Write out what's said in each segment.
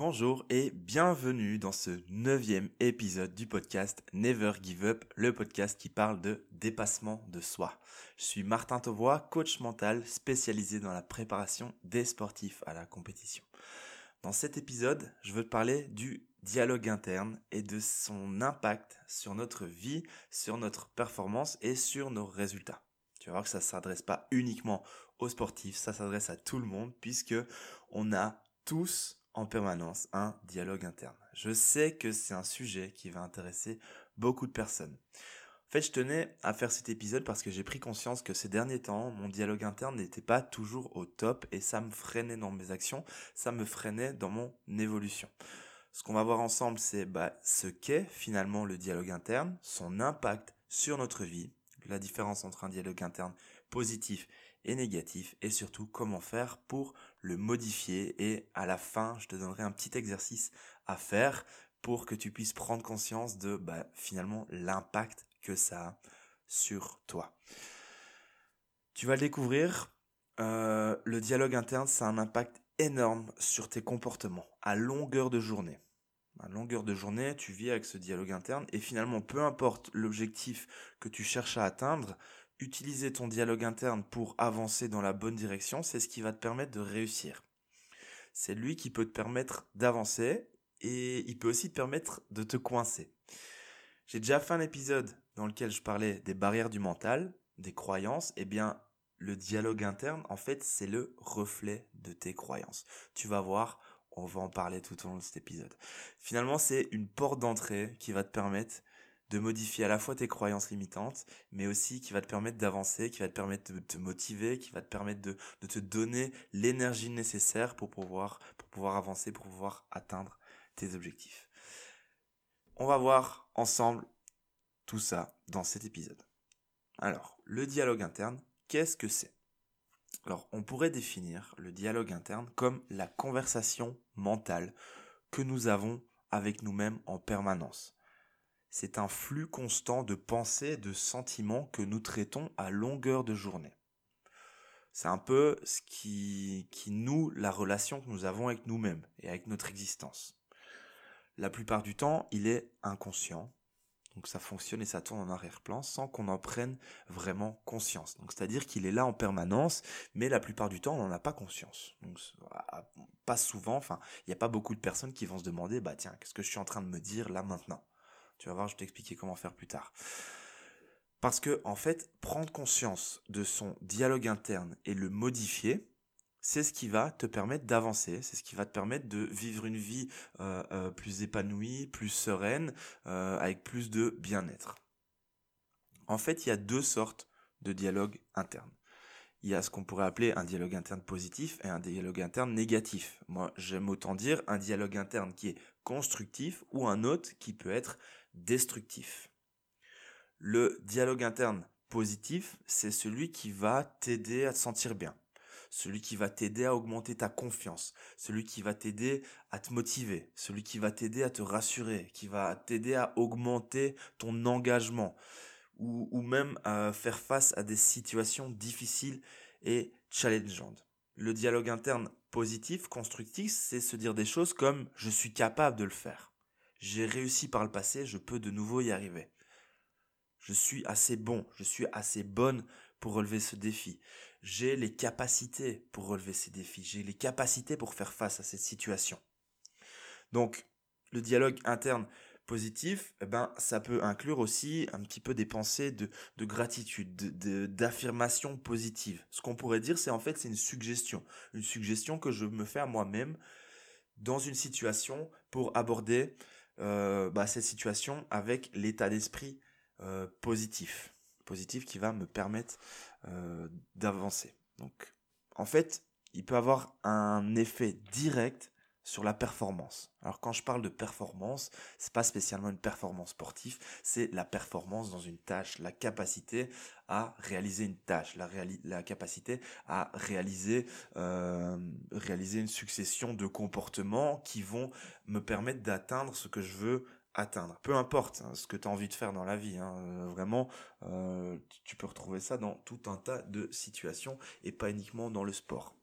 Bonjour et bienvenue dans ce neuvième épisode du podcast Never Give Up, le podcast qui parle de dépassement de soi. Je suis Martin Tauvois, coach mental spécialisé dans la préparation des sportifs à la compétition. Dans cet épisode, je veux te parler du dialogue interne et de son impact sur notre vie, sur notre performance et sur nos résultats. Tu vas voir que ça ne s'adresse pas uniquement aux sportifs, ça s'adresse à tout le monde puisque on a tous en permanence un dialogue interne. Je sais que c'est un sujet qui va intéresser beaucoup de personnes. En fait, je tenais à faire cet épisode parce que j'ai pris conscience que ces derniers temps, mon dialogue interne n'était pas toujours au top et ça me freinait dans mes actions, ça me freinait dans mon évolution. Ce qu'on va voir ensemble, c'est bah, ce qu'est finalement le dialogue interne, son impact sur notre vie, la différence entre un dialogue interne positif et négatif et surtout comment faire pour le modifier et à la fin je te donnerai un petit exercice à faire pour que tu puisses prendre conscience de bah, finalement l'impact que ça a sur toi. Tu vas le découvrir, euh, le dialogue interne, ça a un impact énorme sur tes comportements à longueur de journée. À longueur de journée, tu vis avec ce dialogue interne et finalement, peu importe l'objectif que tu cherches à atteindre, utiliser ton dialogue interne pour avancer dans la bonne direction, c'est ce qui va te permettre de réussir. C'est lui qui peut te permettre d'avancer et il peut aussi te permettre de te coincer. J'ai déjà fait un épisode dans lequel je parlais des barrières du mental, des croyances, eh bien le dialogue interne, en fait, c'est le reflet de tes croyances. Tu vas voir, on va en parler tout au long de cet épisode. Finalement, c'est une porte d'entrée qui va te permettre de modifier à la fois tes croyances limitantes, mais aussi qui va te permettre d'avancer, qui va te permettre de te motiver, qui va te permettre de, te donner l'énergie nécessaire pour pouvoir, pour pouvoir avancer, pour pouvoir atteindre tes objectifs. On va voir ensemble tout ça dans cet épisode. Alors, le dialogue interne, qu'est-ce que c'est? Alors, on pourrait définir le dialogue interne comme la conversation mentale que nous avons avec nous-mêmes en permanence c'est un flux constant de pensées de sentiments que nous traitons à longueur de journée. C'est un peu ce qui, qui noue la relation que nous avons avec nous-mêmes et avec notre existence. La plupart du temps, il est inconscient. Donc ça fonctionne et ça tourne en arrière-plan sans qu'on en prenne vraiment conscience. Donc c'est-à-dire qu'il est là en permanence, mais la plupart du temps on n'en a pas conscience. Donc pas souvent, enfin il n'y a pas beaucoup de personnes qui vont se demander bah tiens qu'est-ce que je suis en train de me dire là maintenant? Tu vas voir, je vais t'expliquer comment faire plus tard. Parce que, en fait, prendre conscience de son dialogue interne et le modifier, c'est ce qui va te permettre d'avancer, c'est ce qui va te permettre de vivre une vie euh, euh, plus épanouie, plus sereine, euh, avec plus de bien-être. En fait, il y a deux sortes de dialogue interne. Il y a ce qu'on pourrait appeler un dialogue interne positif et un dialogue interne négatif. Moi, j'aime autant dire un dialogue interne qui est constructif ou un autre qui peut être destructif. Le dialogue interne positif, c'est celui qui va t'aider à te sentir bien, celui qui va t'aider à augmenter ta confiance, celui qui va t'aider à te motiver, celui qui va t'aider à te rassurer, qui va t'aider à augmenter ton engagement. Ou, ou même à faire face à des situations difficiles et challengeantes. Le dialogue interne positif, constructif, c'est se dire des choses comme je suis capable de le faire j'ai réussi par le passé, je peux de nouveau y arriver. Je suis assez bon, je suis assez bonne pour relever ce défi. J'ai les capacités pour relever ces défis, j'ai les capacités pour faire face à cette situation. Donc, le dialogue interne positif, eh ben, ça peut inclure aussi un petit peu des pensées de, de gratitude, d'affirmation de, positive. Ce qu'on pourrait dire, c'est en fait, c'est une suggestion. Une suggestion que je me fais à moi-même dans une situation pour aborder euh, bah, cette situation avec l'état d'esprit euh, positif, positif qui va me permettre euh, d'avancer. Donc, en fait, il peut avoir un effet direct sur la performance. Alors quand je parle de performance, c'est pas spécialement une performance sportive, c'est la performance dans une tâche, la capacité à réaliser une tâche, la, capacité à réaliser euh, réaliser une succession de comportements qui vont me permettre d'atteindre ce que je veux atteindre. Peu importe hein, ce que tu as envie de faire dans la vie, hein, euh, vraiment, euh, tu peux retrouver ça dans tout un tas de situations et pas uniquement dans le sport.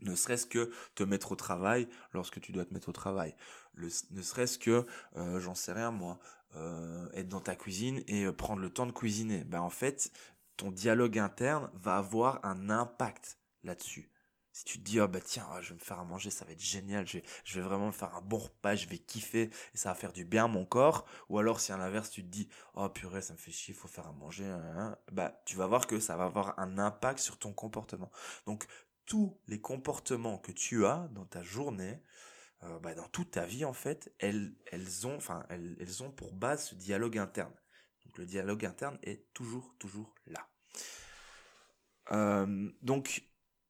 Ne serait-ce que te mettre au travail lorsque tu dois te mettre au travail. ne serait-ce que, euh, j'en sais rien moi, euh, être dans ta cuisine et euh, prendre le temps de cuisiner. Ben en fait, ton dialogue interne va avoir un impact là-dessus. Si tu te dis, oh bah tiens, je vais me faire à manger, ça va être génial, je vais, je vais vraiment me faire un bon repas, je vais kiffer et ça va faire du bien à mon corps. Ou alors si à l'inverse tu te dis, oh purée, ça me fait chier, faut faire à manger, hein, hein, bah tu vas voir que ça va avoir un impact sur ton comportement. Donc tous les comportements que tu as dans ta journée, euh, bah, dans toute ta vie en fait, elles, elles ont, elles, elles ont pour base ce dialogue interne. Donc le dialogue interne est toujours, toujours là. Euh, donc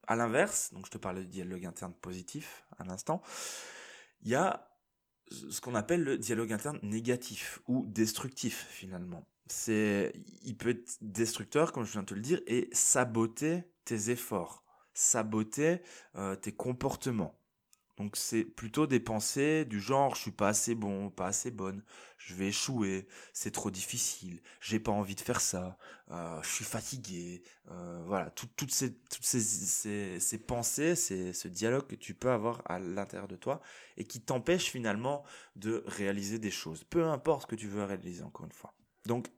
à l'inverse, donc je te parlais du dialogue interne positif à l'instant, il y a ce qu'on appelle le dialogue interne négatif ou destructif finalement. C'est, il peut être destructeur, comme je viens de te le dire, et saboter tes efforts, saboter euh, tes comportements. Donc c'est plutôt des pensées du genre je suis pas assez bon, pas assez bonne, je vais échouer, c'est trop difficile, j'ai pas envie de faire ça, euh, je suis fatigué, euh, voilà, toutes ces toutes ces, ces, ces pensées, c'est ce dialogue que tu peux avoir à l'intérieur de toi et qui t'empêche finalement de réaliser des choses, peu importe ce que tu veux réaliser encore une fois. Donc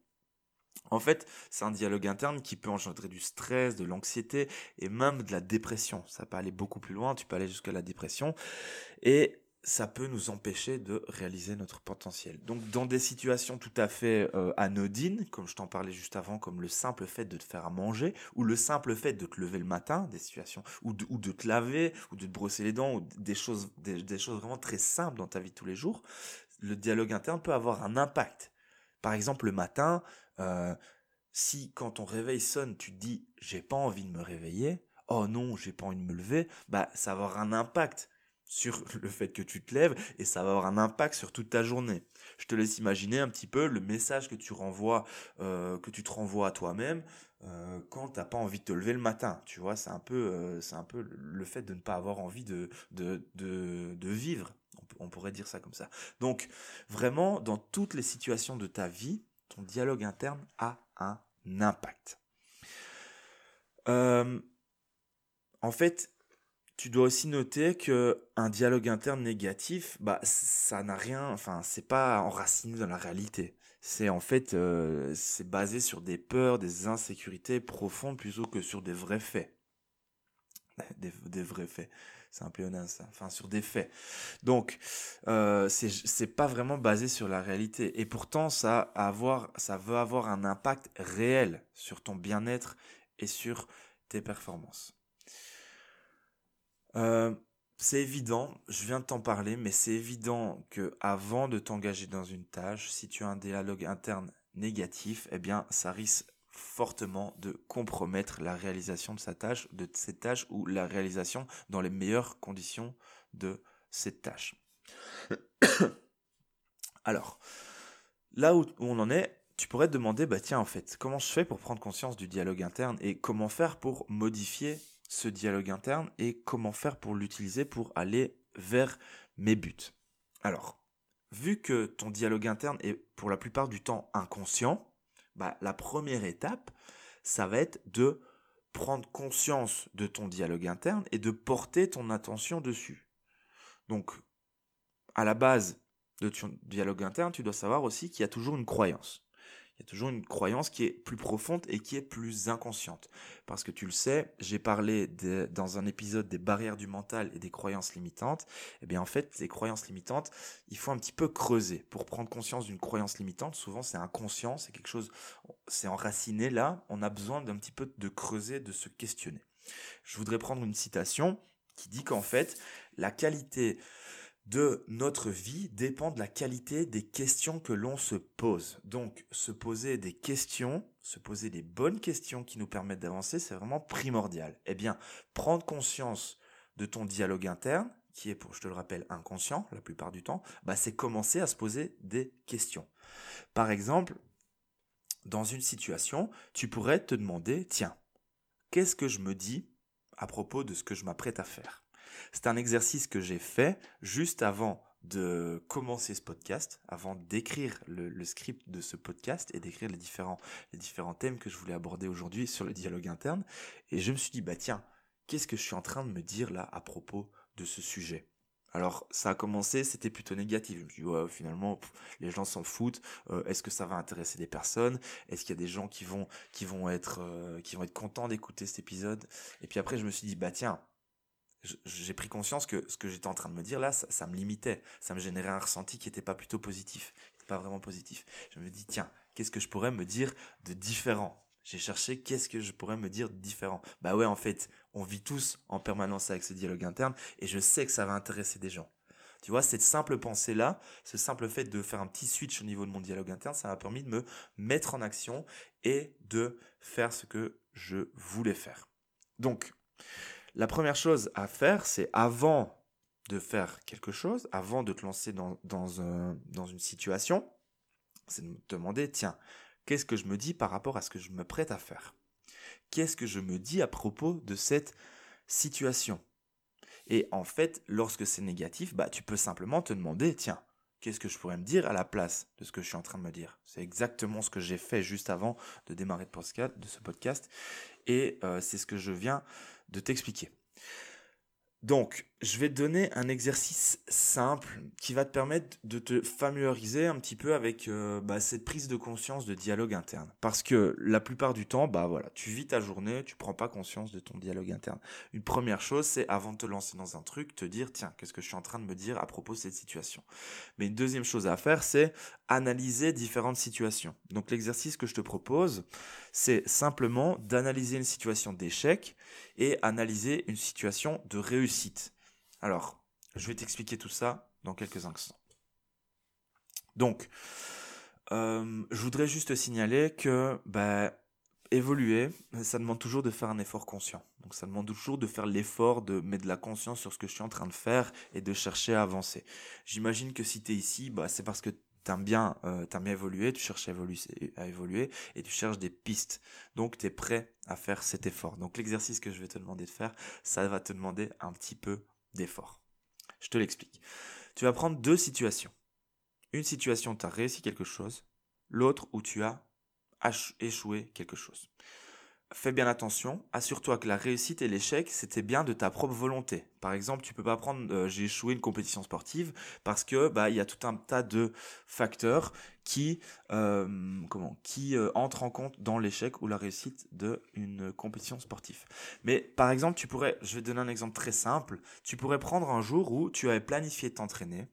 en fait, c'est un dialogue interne qui peut engendrer du stress, de l'anxiété et même de la dépression. Ça peut aller beaucoup plus loin, tu peux aller jusqu'à la dépression. Et ça peut nous empêcher de réaliser notre potentiel. Donc dans des situations tout à fait euh, anodines, comme je t'en parlais juste avant, comme le simple fait de te faire à manger, ou le simple fait de te lever le matin, des situations, ou de, te laver, ou de te brosser les dents, ou des choses, des, choses vraiment très simples dans ta vie de tous les jours, le dialogue interne peut avoir un impact. Par exemple, le matin, euh, si quand ton réveil sonne, tu te dis j'ai pas envie de me réveiller, oh non, j'ai pas envie de me lever, bah ça va avoir un impact sur le fait que tu te lèves et ça va avoir un impact sur toute ta journée. Je te laisse imaginer un petit peu le message que tu renvoies, euh, que tu te renvoies à toi-même euh, quand t'as pas envie de te lever le matin. Tu vois, c'est un peu, euh, c'est un peu le fait de ne pas avoir envie de de de, de vivre. on pourrait dire ça comme ça. Donc vraiment, dans toutes les situations de ta vie, dialogue interne a un impact. Euh, en fait, tu dois aussi noter que un dialogue interne négatif, bah ça n'a rien, enfin c'est pas enraciné dans la réalité. C'est en fait euh, c'est basé sur des peurs, des insécurités profondes plutôt que sur des vrais faits. Des vrais faits c'est un pléonasme, enfin sur des faits. Donc, euh, c'est pas vraiment basé sur la réalité. Et pourtant, ça, avoir, ça veut avoir un impact réel sur ton bien-être et sur tes performances. Euh, c'est évident, je viens de t'en parler, mais c'est évident que avant de t'engager dans une tâche, si tu as un dialogue interne négatif, eh bien, ça risque fortement de compromettre la réalisation de sa tâche, de cette tâche ou la réalisation dans les meilleures conditions de cette tâche. Alors, là où on en est, tu pourrais te demander, bah tiens, en fait, comment je fais pour prendre conscience du dialogue interne et comment faire pour modifier ce dialogue interne et comment faire pour l'utiliser pour aller vers mes buts? Alors, vu que ton dialogue interne est pour la plupart du temps inconscient, bah, la première étape, ça va être de prendre conscience de ton dialogue interne et de porter ton attention dessus. Donc, à la base de ton dialogue interne, tu dois savoir aussi qu'il y a toujours une croyance il y a toujours une croyance qui est plus profonde et qui est plus inconsciente. Parce que tu le sais, j'ai parlé dans un épisode des barrières du mental et des croyances limitantes. Et eh bien en fait, ces croyances limitantes, il faut un petit peu creuser pour prendre conscience d'une croyance limitante. Souvent, c'est inconscient, c'est quelque chose, c'est enraciné là. On a besoin d'un petit peu de creuser, de se questionner. Je voudrais prendre une citation qui dit qu'en fait, la qualité de notre vie dépend de la qualité des questions que l'on se pose. Donc, se poser des questions, se poser des bonnes questions qui nous permettent d'avancer, c'est vraiment primordial. Eh bien, prendre conscience de ton dialogue interne, qui est, pour, je te le rappelle, inconscient la plupart du temps, bah, c'est commencer à se poser des questions. Par exemple, dans une situation, tu pourrais te demander, tiens, qu'est-ce que je me dis à propos de ce que je m'apprête à faire? C'est un exercice que j'ai fait juste avant de commencer ce podcast, avant d'écrire le, script de ce podcast et d'écrire les différents, les différents thèmes que je voulais aborder aujourd'hui sur le dialogue interne. Et je me suis dit, bah tiens, qu'est-ce que je suis en train de me dire là à propos de ce sujet? Alors ça a commencé, c'était plutôt négatif. Je me suis dit, ouais, finalement, les gens s'en foutent. Euh, est-ce que ça va intéresser des personnes? Est-ce qu'il y a des gens qui vont, qui vont être, euh, qui vont être contents d'écouter cet épisode? Et puis après, je me suis dit, bah tiens, j'ai pris conscience que ce que j'étais en train de me dire là, ça, me limitait, ça me générait un ressenti qui n'était pas plutôt positif, pas vraiment positif. Je me dis, tiens, qu'est-ce que je pourrais me dire de différent? J'ai cherché qu'est-ce que je pourrais me dire de différent? Bah ouais, en fait, on vit tous en permanence avec ce dialogue interne et je sais que ça va intéresser des gens. Tu vois, cette simple pensée-là, ce simple fait de faire un petit switch au niveau de mon dialogue interne, ça m'a permis de me mettre en action et de faire ce que je voulais faire. Donc, la première chose à faire, c'est avant de faire quelque chose, avant de te lancer dans, une situation, c'est de me demander, tiens, Qu'est-ce que je me dis par rapport à ce que je me prête à faire? Qu'est-ce que je me dis à propos de cette situation? Et en fait, lorsque c'est négatif, bah, tu peux simplement te demander, tiens, qu'est-ce que je pourrais me dire à la place de ce que je suis en train de me dire? C'est exactement ce que j'ai fait juste avant de démarrer de ce podcast, et euh, c'est ce que je viens de t'expliquer. Donc, je vais te donner un exercice simple qui va te permettre de te familiariser un petit peu avec euh, bah, cette prise de conscience de dialogue interne. Parce que la plupart du temps, bah voilà, tu vis ta journée, tu prends pas conscience de ton dialogue interne. Une première chose, c'est avant de te lancer dans un truc, te dire tiens, qu'est-ce que je suis en train de me dire à propos de cette situation. Mais une deuxième chose à faire, c'est analyser différentes situations. Donc l'exercice que je te propose, c'est simplement d'analyser une situation d'échec et analyser une situation de réussite. Alors, je vais t'expliquer tout ça dans quelques instants. Donc, euh, je voudrais juste signaler que bah, évoluer, ça demande toujours de faire un effort conscient. Donc ça demande toujours de faire l'effort de mettre de la conscience sur ce que je suis en train de faire et de chercher à avancer. J'imagine que si tu es ici, bah, c'est parce que t'aimes bien, euh, bien évolué, tu cherches à évoluer, à évoluer et tu cherches des pistes. Donc tu es prêt à faire cet effort. Donc l'exercice que je vais te demander de faire, ça va te demander un petit peu d'effort. Je te l'explique. Tu vas prendre deux situations. Une situation où tu as réussi quelque chose, l'autre où tu as échoué quelque chose fais bien attention, assure-toi que la réussite et l'échec, c'était bien de ta propre volonté. Par exemple, tu peux pas prendre euh, j'ai échoué une compétition sportive parce que bah il y a tout un tas de facteurs qui euh, euh, entrent en compte dans l'échec ou la réussite d'une compétition sportive. Mais par exemple, tu pourrais je vais donner un exemple très simple, tu pourrais prendre un jour où tu avais planifié de t'entraîner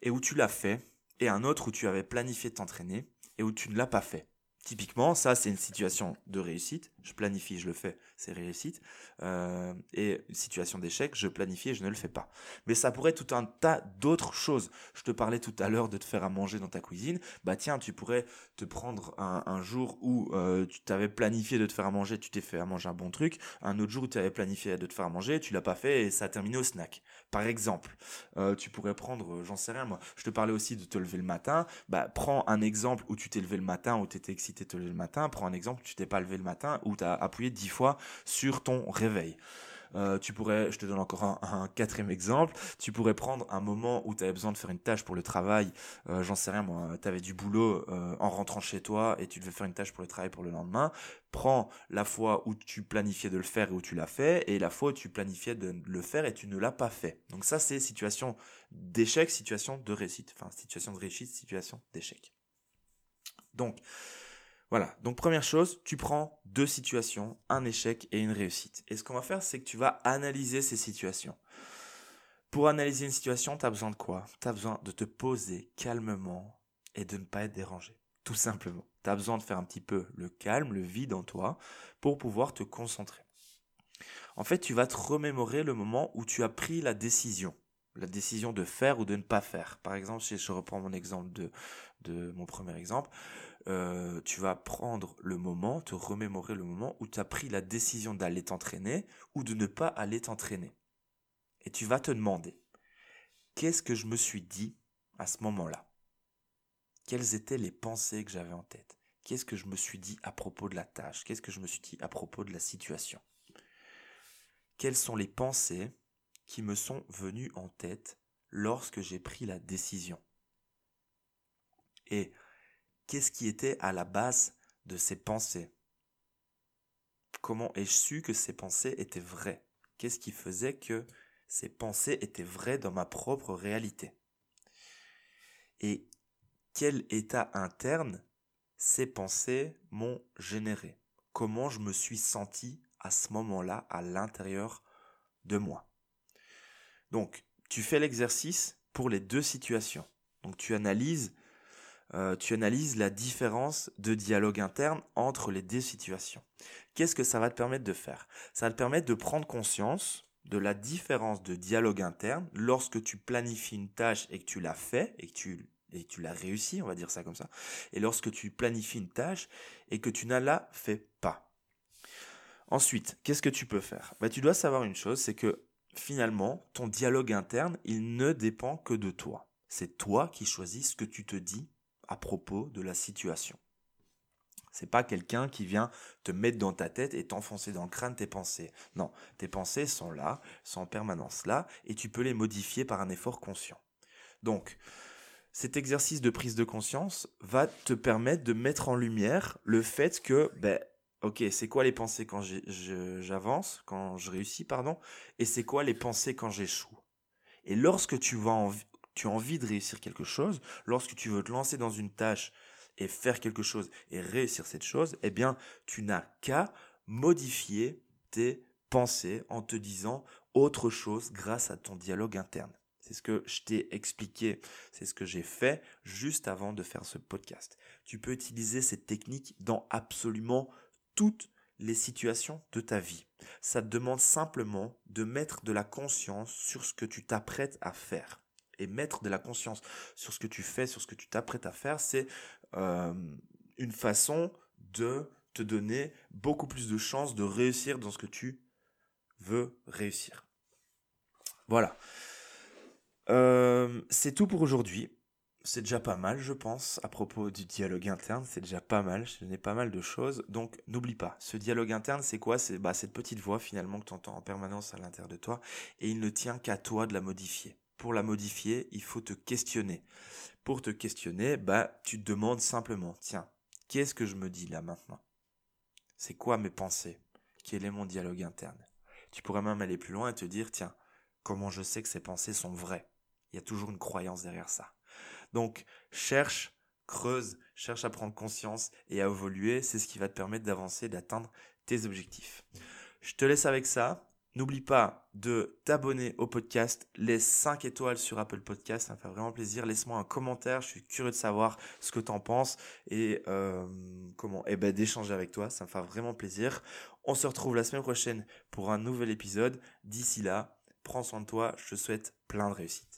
et où tu l'as fait et un autre où tu avais planifié de t'entraîner et où tu ne l'as pas fait. Typiquement, ça, c'est une situation de réussite. Je planifie, je le fais, c'est réussite. Euh, et situation d'échec, je planifie et je ne le fais pas. Mais ça pourrait être tout un tas d'autres choses. Je te parlais tout à l'heure de te faire à manger dans ta cuisine. Bah tiens, tu pourrais te prendre un, jour où euh, tu t'avais planifié de te faire à manger, tu t'es fait à manger un bon truc. Un autre jour où tu avais planifié de te faire à manger, tu l'as pas fait et ça a terminé au snack. Par exemple, euh, tu pourrais prendre, j'en sais rien moi, je te parlais aussi de te lever le matin. Bah prends un exemple où tu t'es levé le matin, où tu étais excité t'es levé le matin, prends un exemple, tu t'es pas levé le matin ou tu as appuyé dix fois sur ton réveil. Euh, tu pourrais, je te donne encore un, quatrième exemple, tu pourrais prendre un moment où tu avais besoin de faire une tâche pour le travail, euh, j'en sais rien moi, tu avais du boulot euh, en rentrant chez toi et tu devais faire une tâche pour le travail pour le lendemain, prends la fois où tu planifiais de le faire et où tu l'as fait, et la fois où tu planifiais de le faire et tu ne l'as pas fait. Donc ça c'est situation d'échec, situation de réussite, enfin situation de réussite, situation d'échec. Donc, voilà, donc première chose, tu prends deux situations, un échec et une réussite. Et ce qu'on va faire, c'est que tu vas analyser ces situations. Pour analyser une situation, tu as besoin de quoi? Tu as besoin de te poser calmement et de ne pas être dérangé. Tout simplement. Tu as besoin de faire un petit peu le calme, le vide en toi, pour pouvoir te concentrer. En fait, tu vas te remémorer le moment où tu as pris la décision. La décision de faire ou de ne pas faire. Par exemple, si je reprends mon exemple de, de mon premier exemple, euh, tu vas prendre le moment, te remémorer le moment où tu as pris la décision d'aller t'entraîner ou de ne pas aller t'entraîner. Et tu vas te demander, qu'est-ce que je me suis dit à ce moment-là? Quelles étaient les pensées que j'avais en tête? Qu'est-ce que je me suis dit à propos de la tâche? Qu'est-ce que je me suis dit à propos de la situation? Quelles sont les pensées qui me sont venues en tête lorsque j'ai pris la décision? Et qu'est-ce qui était à la base de ces pensées? Comment ai-je su que ces pensées étaient vraies? Qu'est-ce qui faisait que ces pensées étaient vraies dans ma propre réalité? Et quel état interne ces pensées m'ont généré? Comment je me suis senti à ce moment-là à l'intérieur de moi? Donc, tu fais l'exercice pour les deux situations. Donc, tu analyses euh, tu analyses la différence de dialogue interne entre les deux situations. Qu'est-ce que ça va te permettre de faire? Ça va te permettre de prendre conscience de la différence de dialogue interne lorsque tu planifies une tâche et que tu l'as fait et que tu l'as réussi, on va dire ça comme ça. Et lorsque tu planifies une tâche et que tu ne la fais pas. Ensuite, qu'est-ce que tu peux faire? Bah, Tu dois savoir une chose, c'est que finalement, ton dialogue interne, il ne dépend que de toi. C'est toi qui choisis ce que tu te dis à propos de la situation. C'est pas quelqu'un qui vient te mettre dans ta tête et t'enfoncer dans le crâne tes pensées. Non, tes pensées sont là, sont en permanence là, et tu peux les modifier par un effort conscient. Donc, cet exercice de prise de conscience va te permettre de mettre en lumière le fait que, ben, ok, c'est quoi les pensées quand j'avance, quand je réussis, pardon, et c'est quoi les pensées quand j'échoue. Et lorsque tu vas tu as envie de réussir quelque chose, lorsque tu veux te lancer dans une tâche et faire quelque chose et réussir cette chose, eh bien, tu n'as qu'à modifier tes pensées en te disant autre chose grâce à ton dialogue interne. C'est ce que je t'ai expliqué, c'est ce que j'ai fait juste avant de faire ce podcast. Tu peux utiliser cette technique dans absolument toutes les situations de ta vie. Ça te demande simplement de mettre de la conscience sur ce que tu t'apprêtes à faire et mettre de la conscience sur ce que tu fais, sur ce que tu t'apprêtes à faire, c'est euh, une façon de te donner beaucoup plus de chances de réussir dans ce que tu veux réussir. Voilà. Euh, c'est tout pour aujourd'hui. C'est déjà pas mal, je pense, à propos du dialogue interne. C'est déjà pas mal. Je n'ai pas mal de choses. Donc, n'oublie pas, ce dialogue interne, c'est quoi? C'est bah, cette petite voix finalement que tu entends en permanence à l'intérieur de toi. Et il ne tient qu'à toi de la modifier pour la modifier, il faut te questionner. Pour te questionner, bah, tu te demandes simplement, tiens, qu'est-ce que je me dis là maintenant? C'est quoi mes pensées? Quel est mon dialogue interne? Tu pourrais même aller plus loin et te dire, tiens, comment je sais que ces pensées sont vraies? Il y a toujours une croyance derrière ça. Donc, cherche, creuse, cherche à prendre conscience et à évoluer. C'est ce qui va te permettre d'avancer, d'atteindre tes objectifs. Je te laisse avec ça. N'oublie pas de t'abonner au podcast, laisse 5 étoiles sur Apple Podcast, ça me fait vraiment plaisir. Laisse-moi un commentaire, je suis curieux de savoir ce que tu en penses et euh, comment, eh ben d'échanger avec toi, ça me fait vraiment plaisir. On se retrouve la semaine prochaine pour un nouvel épisode. D'ici là, prends soin de toi, je te souhaite plein de réussite.